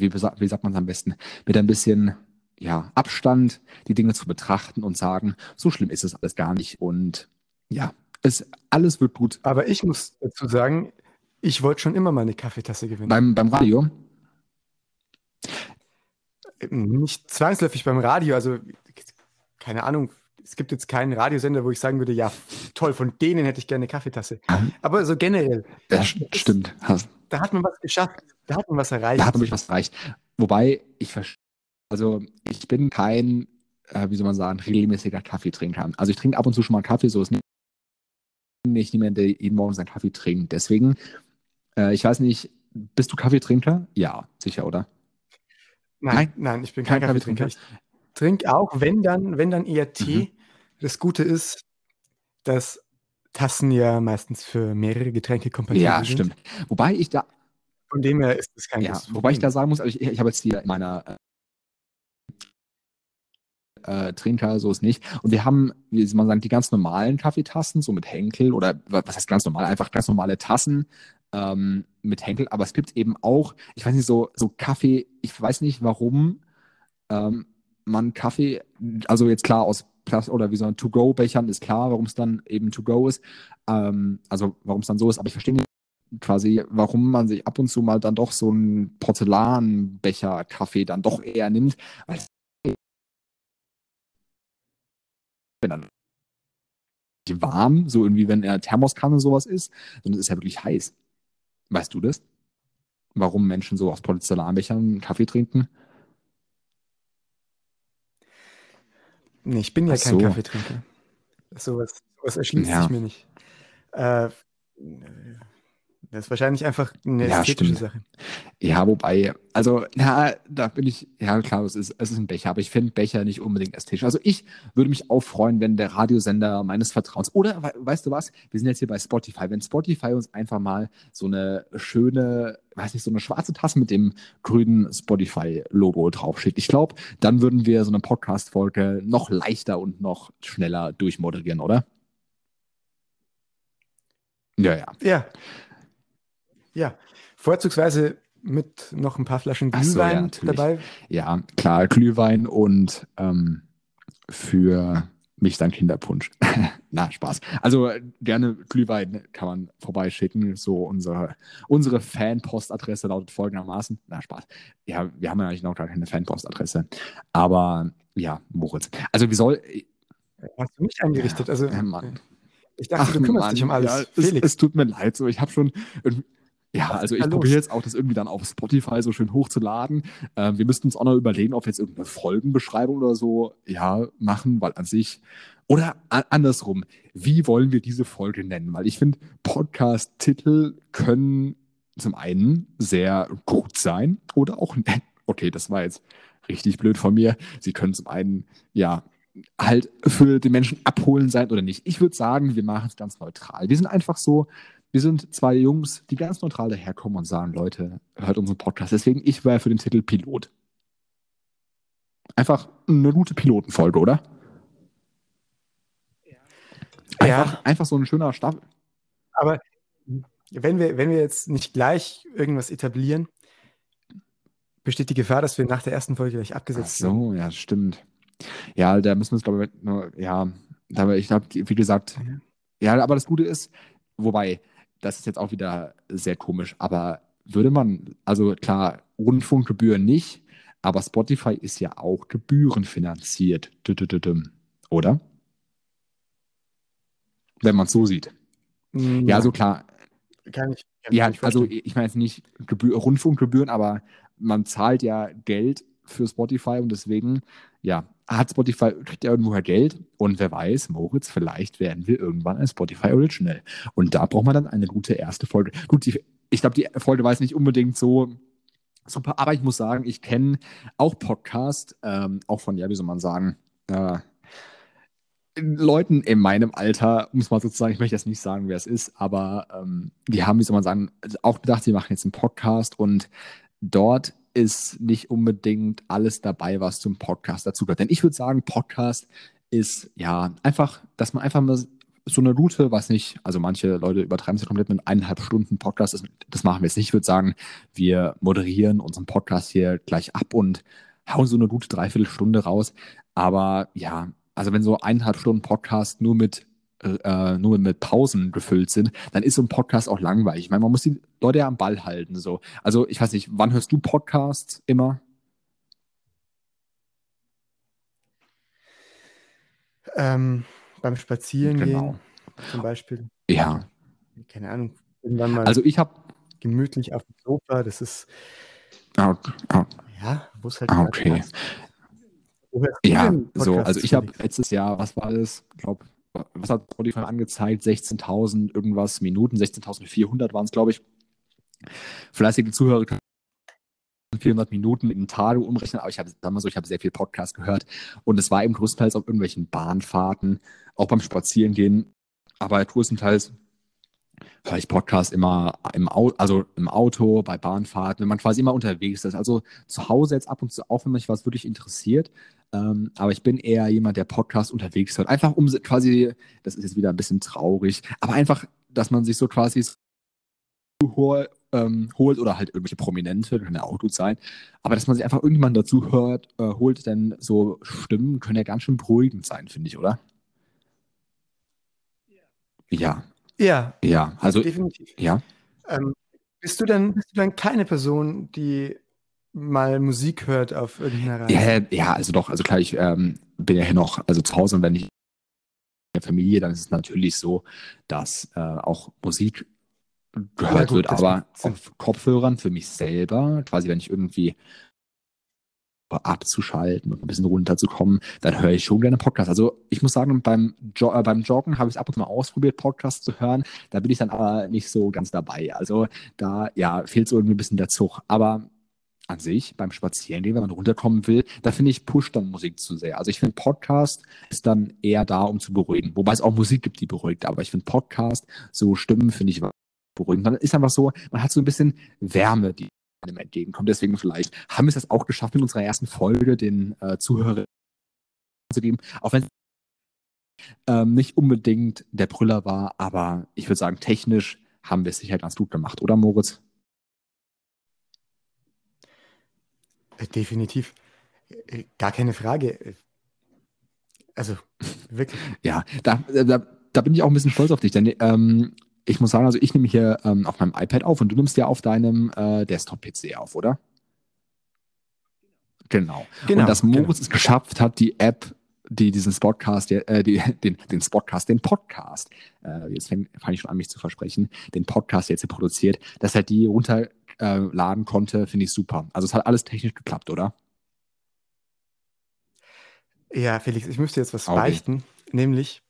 wie, wie sagt man es am besten, mit ein bisschen ja, Abstand die Dinge zu betrachten und sagen, so schlimm ist es alles gar nicht und ja, es, alles wird gut. Aber ich muss dazu sagen, ich wollte schon immer mal eine Kaffeetasse gewinnen. Beim, beim Radio, Nicht zwangsläufig beim Radio, also keine Ahnung, es gibt jetzt keinen Radiosender, wo ich sagen würde, ja, toll, von denen hätte ich gerne eine Kaffeetasse. Aber so generell, ja, st- stimmt, hast, da hat man was geschafft, da hat man was erreicht. da hat nämlich was erreicht. Wobei, ich verstehe, also ich bin kein, äh, wie soll man sagen, regelmäßiger Kaffeetrinker. Also ich trinke ab und zu schon mal Kaffee, so ist nicht, nicht niemand, der jeden Morgen seinen Kaffee trinkt. Deswegen, äh, ich weiß nicht, bist du Kaffeetrinker? Ja, sicher, oder? Nein, nein, ich bin Kein kein, Kaffeetrinker. Ich trinke auch, wenn dann, wenn dann eher Tee. Das Gute ist, dass Tassen ja meistens für mehrere Getränke kompatibel Ja, sind. stimmt. Wobei ich da, Von dem her ist es kein ja, wobei ich da sagen muss, also ich, ich habe jetzt hier in meiner äh, Trinker, so ist nicht. Und wir haben, wie soll man sagen, die ganz normalen Kaffeetassen, so mit Henkel oder wa- was heißt ganz normal, einfach ganz normale Tassen ähm, mit Henkel. Aber es gibt eben auch, ich weiß nicht, so, so Kaffee, ich weiß nicht warum ähm, man Kaffee, also jetzt klar aus Plastik oder wie so ein To-Go-Bechern ist klar, warum es dann eben To-Go ist. Ähm, also warum es dann so ist, aber ich verstehe nicht quasi, warum man sich ab und zu mal dann doch so einen Porzellanbecher Kaffee dann doch eher nimmt, es wenn dann nicht warm, so irgendwie, wenn er Thermoskanne sowas ist, sondern es ist ja wirklich heiß. Weißt du das? Warum Menschen so aus Porzellanbechern Kaffee trinken? Nee, ich bin ja Ach kein so. Kaffeetrinker. Sowas, sowas erschließt Ja. sich mir nicht. Äh, das ist wahrscheinlich einfach eine Ja, ästhetische stimmt. Sache. Ja, wobei, also, ja, da bin ich, ja klar, es ist, es ist ein Becher, aber ich finde Becher nicht unbedingt ästhetisch. Also ich würde mich auch freuen, wenn der Radiosender meines Vertrauens, oder we- weißt du was, wir sind jetzt hier bei Spotify, wenn Spotify uns einfach mal so eine schöne, weiß nicht, so eine schwarze Tasse mit dem grünen Spotify-Logo draufschickt. Ich glaube, dann würden wir so eine Podcast-Folge noch leichter und noch schneller durchmoderieren, oder? Ja, ja. Ja. Ja. Vorzugsweise mit noch ein paar Flaschen Ach so, ja, Glühwein dabei. Ja, klar, Glühwein und ähm, für mich dann Kinderpunsch. Na, Spaß. Also gerne Glühwein kann man vorbeischicken. So unsere, unsere Fanpostadresse lautet folgendermaßen. Na, Spaß. Ja, wir haben ja eigentlich noch gar keine Fanpostadresse. Aber ja, Moritz. Also wie soll. Hast du mich eingerichtet? Also, Äh, Mann. ich dachte, du kümmerst dich um alles. Ja, es, es tut mir leid. So, ich habe schon. Ja, also ich probiere jetzt auch, das irgendwie dann auf Spotify so schön hochzuladen. Ähm, wir müssten uns auch noch überlegen, ob wir jetzt irgendeine Folgenbeschreibung oder so ja, machen, weil an sich. Oder andersrum, wie wollen wir diese Folge nennen? Weil ich finde, Podcast-Titel können zum einen sehr gut sein oder auch, okay, das war jetzt richtig blöd von mir. Sie können zum einen, ja, halt für den Menschen abholen sein oder nicht. Ich würde sagen, wir machen es ganz neutral. Wir sind einfach so, wir sind zwei Jungs, die ganz neutral daherkommen und sagen, Leute, hört unseren Podcast. Deswegen, ich wäre für den Titel Pilot. Einfach eine gute Pilotenfolge, oder? Einfach, ja. einfach so ein schöner Staffel. Aber wenn wir, wenn wir jetzt nicht gleich irgendwas etablieren, besteht die Gefahr, dass wir nach der ersten Folge gleich abgesetzt werden. so, ja, stimmt. Ja, da müssen wir es, glaube ich, nur, ja, da, ich glaube, wie gesagt, ja. ja, aber das Gute ist, wobei, das ist jetzt auch wieder sehr komisch, aber würde man, also klar, Rundfunkgebühren nicht, aber Spotify ist ja auch gebührenfinanziert, oder? Wenn man es so sieht. Mhm. Ja, so klar. Kann ich. Kann ja, ich also ich meine jetzt nicht Gebühr, Rundfunkgebühren, aber man zahlt ja Geld für Spotify und deswegen, ja, hat Spotify, kriegt ja irgendwoher Geld und wer weiß, Moritz, vielleicht werden wir irgendwann ein Spotify Original. Und da braucht man dann eine gute erste Folge. Gut, die, ich glaube, die Folge war jetzt nicht unbedingt so super, aber ich muss sagen, ich kenne auch Podcast, ähm, auch von, ja, wie soll man sagen, äh, Leuten in meinem Alter, muss man sozusagen, ich möchte jetzt nicht sagen, wer es ist, aber ähm, die haben, wie soll man sagen, auch gedacht, sie machen jetzt einen Podcast und dort ist nicht unbedingt alles dabei, was zum Podcast dazu gehört. Denn ich würde sagen, Podcast ist ja einfach, dass man einfach mal so eine Route, was nicht, also manche Leute übertreiben es komplett mit eineinhalb Stunden Podcast, das, das machen wir jetzt nicht. Ich würde sagen, wir moderieren unseren Podcast hier gleich ab und hauen so eine gute Dreiviertelstunde raus. Aber ja, also wenn so eineinhalb Stunden Podcast nur mit äh, nur mit Pausen gefüllt sind, dann ist so ein Podcast auch langweilig. Ich meine, man muss die Leute ja am Ball halten. So. Also ich weiß nicht, wann hörst du Podcasts immer? Ähm, beim Spazierengehen genau. zum Beispiel. Ja. Keine Ahnung. Irgendwann mal also ich habe gemütlich auf dem Sofa. Das ist ah, ah, ja, wo es halt. Ah, okay. Ja, so, also ich habe letztes Jahr, was war das? Ich glaube, was hat Spotify angezeigt? 16.000 irgendwas Minuten, 16.400 waren es, glaube ich. Fleißige Zuhörer können 400 Minuten in Tage umrechnen, aber ich habe damals so, ich habe sehr viel Podcast gehört und es war eben größtenteils auf irgendwelchen Bahnfahrten, auch beim Spazierengehen, aber größtenteils höre ich Podcast immer im Auto, also im Auto, bei Bahnfahrten, wenn man quasi immer unterwegs ist. Also zu Hause jetzt ab und zu auch, wenn mich was wirklich interessiert. Ähm, aber ich bin eher jemand, der Podcast unterwegs hört. Einfach um quasi, das ist jetzt wieder ein bisschen traurig, aber einfach, dass man sich so quasi hol, ähm, holt oder halt irgendwelche Prominente, können ja auch gut sein, aber dass man sich einfach irgendjemand dazu hört, äh, holt, denn so Stimmen können ja ganz schön beruhigend sein, finde ich, oder? Ja. Ja. Ja, also. Definitiv. Ja. Ähm, bist, du dann, bist du dann keine Person, die mal Musik hört auf irgendeiner Reise? Ja, ja, also doch, also klar, ich ähm, bin ja hier noch, also zu Hause und wenn ich in der Familie, dann ist es natürlich so, dass äh, auch Musik gehört ja, gut, wird, aber auf Kopfhörern für mich selber, quasi wenn ich irgendwie abzuschalten und ein bisschen runterzukommen, dann höre ich schon gerne Podcasts. Also ich muss sagen, beim, jo äh, beim Joggen habe ich es ab und zu mal ausprobiert, Podcasts zu hören. Da bin ich dann aber nicht so ganz dabei. Also da ja, fehlt so irgendwie ein bisschen der Zug. Aber an sich beim Spazierengehen, wenn man runterkommen will, da finde ich, pusht dann Musik zu sehr. Also ich finde, Podcast ist dann eher da, um zu beruhigen. Wobei es auch Musik gibt, die beruhigt. Aber ich finde Podcast, so Stimmen finde ich beruhigend. Dann ist einfach so, man hat so ein bisschen Wärme, die einem entgegenkommt. Deswegen vielleicht haben wir es das auch geschafft, in unserer ersten Folge den äh, Zuhörern zu geben. Auch wenn es ähm, nicht unbedingt der Brüller war, aber ich würde sagen, technisch haben wir es sicher ganz gut gemacht, oder Moritz? Definitiv. Äh, gar keine Frage. Äh, also, wirklich. ja, da, da, da bin ich auch ein bisschen stolz auf dich, denn ähm, ich muss sagen, also ich nehme hier ähm, auf meinem iPad auf und du nimmst ja auf deinem äh, Desktop-PC auf, oder? Genau. genau. Und dass Moritz genau. es geschafft hat, die App die diesen Spotcast, äh, die, den, den Spotcast, den Podcast, äh, jetzt fange fang ich schon an, mich zu versprechen, den Podcast jetzt hier produziert, dass er die runterladen äh, konnte, finde ich super. Also es hat alles technisch geklappt, oder? Ja, Felix, ich müsste jetzt was okay. beichten, nämlich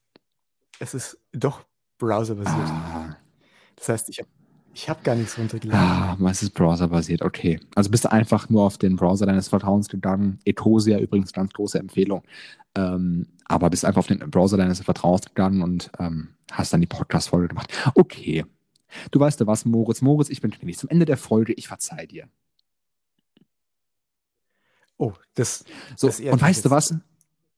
es ist doch browserbasiert. Ah. Das heißt, ich habe ich habe gar nichts runtergeladen. Ah, was ist browserbasiert? Okay. Also bist du einfach nur auf den Browser deines Vertrauens gegangen. Ecosia übrigens ganz große Empfehlung. Ähm, aber bist einfach auf den Browser deines Vertrauens gegangen und ähm, hast dann die Podcast-Folge gemacht. Okay. Du weißt ja was, Moritz. Moritz, ich bin gnädig. Zum Ende der Folge, ich verzeih dir. Oh, das. So, das und weißt du was?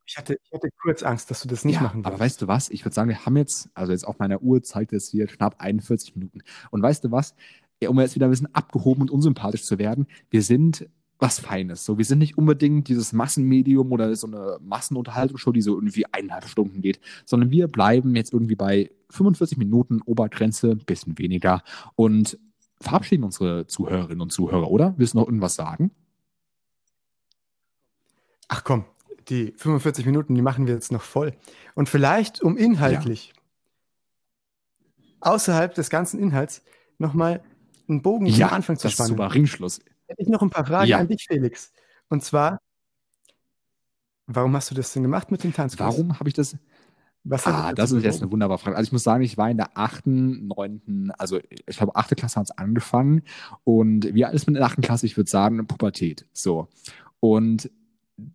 Ich hatte, ich hatte kurz Angst, dass du das nicht ja, machen willst. Aber weißt du was? Ich würde sagen, wir haben jetzt, also jetzt auf meiner Uhr zeigt es hier knapp 41 Minuten. Und weißt du was? Um jetzt wieder ein bisschen abgehoben und unsympathisch zu werden, wir sind was Feines. So, wir sind nicht unbedingt dieses Massenmedium oder so eine Massenunterhaltungsshow, die so irgendwie eineinhalb Stunden geht, sondern wir bleiben jetzt irgendwie bei 45 Minuten Obergrenze, bisschen weniger und verabschieden unsere Zuhörerinnen und Zuhörer, oder? Willst du noch irgendwas sagen? Ach komm, die 45 Minuten, die machen wir jetzt noch voll. Und vielleicht, um inhaltlich, ja. außerhalb des ganzen Inhalts, nochmal einen Bogen ja, zum Anfang zu spannen. Super, Ringschluss. Hätte ich noch ein paar Fragen ja. an dich, Felix. Und zwar, warum hast du das denn gemacht mit dem Tanzkurs? Warum habe ich das? Was ah, das ist jetzt eine wunderbare Frage. Also ich muss sagen, ich war in der achten, neunten, also ich glaube, achte Klasse hat es angefangen und wie alles mit der achten Klasse, ich würde sagen, Pubertät. So. Und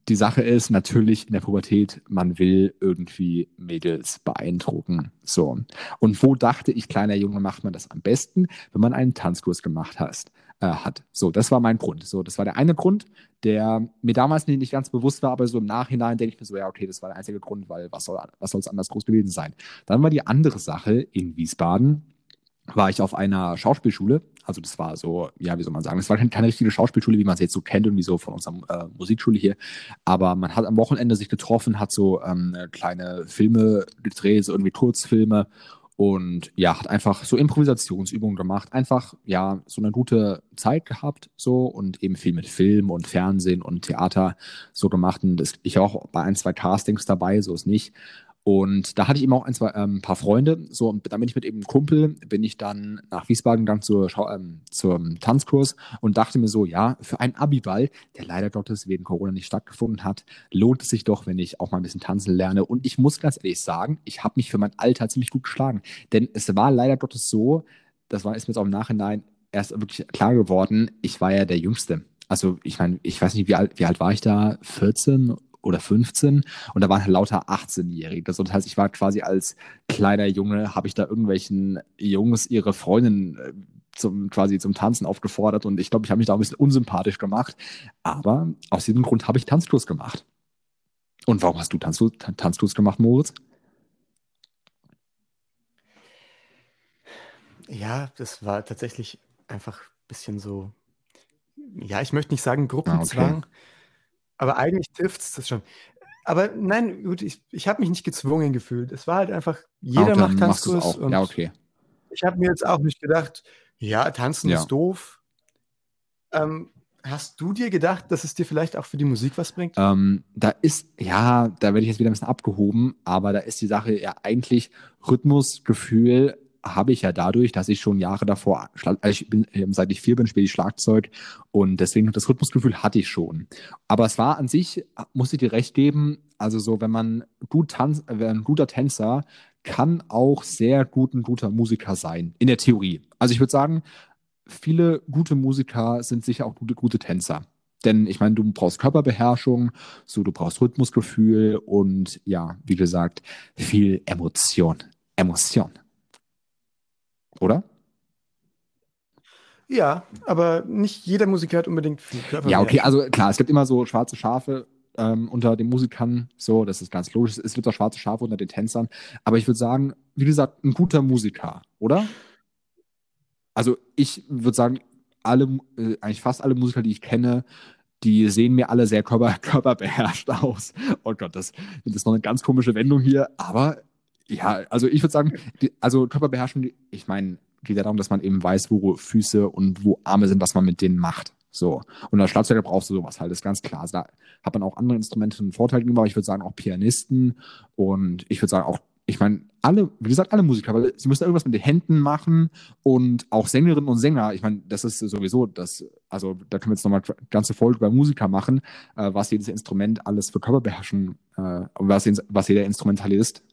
die Sache ist natürlich in der Pubertät, man will irgendwie Mädels beeindrucken. So. Und wo dachte ich, kleiner Junge, macht man das am besten, wenn man einen Tanzkurs gemacht hast, äh, hat. So, das war mein Grund. So, das war der eine Grund, der mir damals nicht ganz bewusst war, aber so im Nachhinein denke ich mir so, ja, okay, das war der einzige Grund, weil was soll was es anders groß gewesen sein? Dann war die andere Sache in Wiesbaden, war ich auf einer Schauspielschule. Also das war so, ja, wie soll man sagen, das war keine richtige Schauspielschule, wie man es jetzt so kennt, irgendwie so von unserer äh, Musikschule hier. Aber man hat am Wochenende sich getroffen, hat so ähm, kleine Filme gedreht, so irgendwie Kurzfilme und ja, hat einfach so Improvisationsübungen gemacht, einfach ja, so eine gute Zeit gehabt so. Und eben viel mit Film und Fernsehen und Theater so gemacht. Und das, ich auch bei ein, zwei Castings dabei, so ist nicht. Und da hatte ich eben auch ein, zwei, ähm, paar Freunde. So, und dann bin ich mit eben einem Kumpel, bin ich dann nach Wiesbaden gegangen zur, ähm, zum Tanzkurs und dachte mir so, ja, für einen Abiball, der leider Gottes wegen Corona nicht stattgefunden hat, lohnt es sich doch, wenn ich auch mal ein bisschen tanzen lerne. Und ich muss ganz ehrlich sagen, ich habe mich für mein Alter ziemlich gut geschlagen. Denn es war leider Gottes so, das war ist mir jetzt auch im Nachhinein erst wirklich klar geworden, ich war ja der Jüngste. Also ich meine, ich weiß nicht, wie alt, wie alt war ich da? 14 oder 15 und da waren halt lauter 18-Jährige. Das heißt, ich war quasi als kleiner Junge, habe ich da irgendwelchen Jungs ihre Freundin äh, zum, quasi zum Tanzen aufgefordert und ich glaube, ich habe mich da ein bisschen unsympathisch gemacht. Aber aus diesem Grund habe ich Tanzkurs gemacht. Und warum hast du Tanzkurs, Tanzkurs gemacht, Moritz? Ja, das war tatsächlich einfach ein bisschen so, ja, ich möchte nicht sagen Gruppenzwang, ah, okay. Aber eigentlich trifft es das schon. Aber nein, gut, ich, ich habe mich nicht gezwungen gefühlt. Es war halt einfach, jeder macht Tanzkurs. Und ja, okay. Ich habe mir jetzt auch nicht gedacht, ja, tanzen ja. ist doof. Ähm, hast du dir gedacht, dass es dir vielleicht auch für die Musik was bringt? Ähm, da ist, ja, da werde ich jetzt wieder ein bisschen abgehoben, aber da ist die Sache ja eigentlich Rhythmus, Gefühl, habe ich ja dadurch, dass ich schon Jahre davor, also ich bin, ähm, seit ich vier bin, spiele ich Schlagzeug und deswegen das Rhythmusgefühl hatte ich schon. Aber es war an sich, muss ich dir recht geben, also so, wenn man gut tanzt, äh, ein guter Tänzer kann auch sehr gut ein guter Musiker sein, in der Theorie. Also ich würde sagen, viele gute Musiker sind sicher auch gute, gute Tänzer. Denn ich meine, du brauchst Körperbeherrschung, so du brauchst Rhythmusgefühl und ja, wie gesagt, viel Emotion. Emotion oder? Ja, aber nicht jeder Musiker hat unbedingt viel Körper. Ja, okay, also klar, es gibt immer so schwarze Schafe ähm, unter den Musikern, so, das ist ganz logisch. Es gibt auch schwarze Schafe unter den Tänzern, aber ich würde sagen, wie gesagt, ein guter Musiker, oder? Also ich würde sagen, alle, äh, eigentlich fast alle Musiker, die ich kenne, die sehen mir alle sehr körper, körperbeherrscht aus. Oh Gott, das, das ist noch eine ganz komische Wendung hier, aber ja, also ich würde sagen, die, also Körperbeherrschung, ich meine, geht ja darum, dass man eben weiß, wo Füße und wo Arme sind, was man mit denen macht. So. Und als Schlagzeuger brauchst du sowas halt, ist ganz klar. Also da hat man auch andere Instrumente einen Vorteil gegenüber, aber ich würde sagen auch Pianisten und ich würde sagen auch, ich meine, alle, wie gesagt, alle Musiker, weil sie müssen irgendwas mit den Händen machen und auch Sängerinnen und Sänger, ich meine, das ist sowieso das, also da können wir jetzt nochmal ganze Folge über Musiker machen, äh, was jedes Instrument alles für Körper beherrschen, äh, was, was jeder Instrumentalist.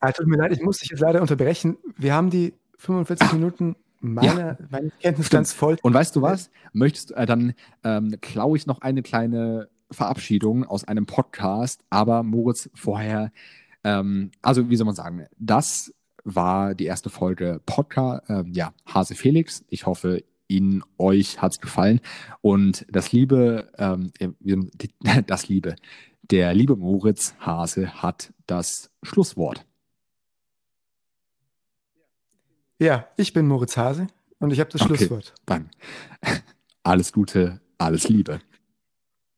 Ah, tut mir leid, ich muss dich jetzt leider unterbrechen. Wir haben die 45 Minuten meiner, ja. meines Kenntnisstands voll. Und weißt du was? Möchtest äh, dann ähm, klaue ich noch eine kleine Verabschiedung aus einem Podcast, aber Moritz vorher, ähm, also wie soll man sagen, das war die erste Folge Podcast, äh, ja, Hase Felix. Ich hoffe, Ihnen, euch hat es gefallen. Und das liebe, ähm, das liebe, der liebe Moritz Hase hat das Schlusswort. Ja, ich bin Moritz Hase und ich habe das okay, Schlusswort. Dann alles Gute, alles Liebe.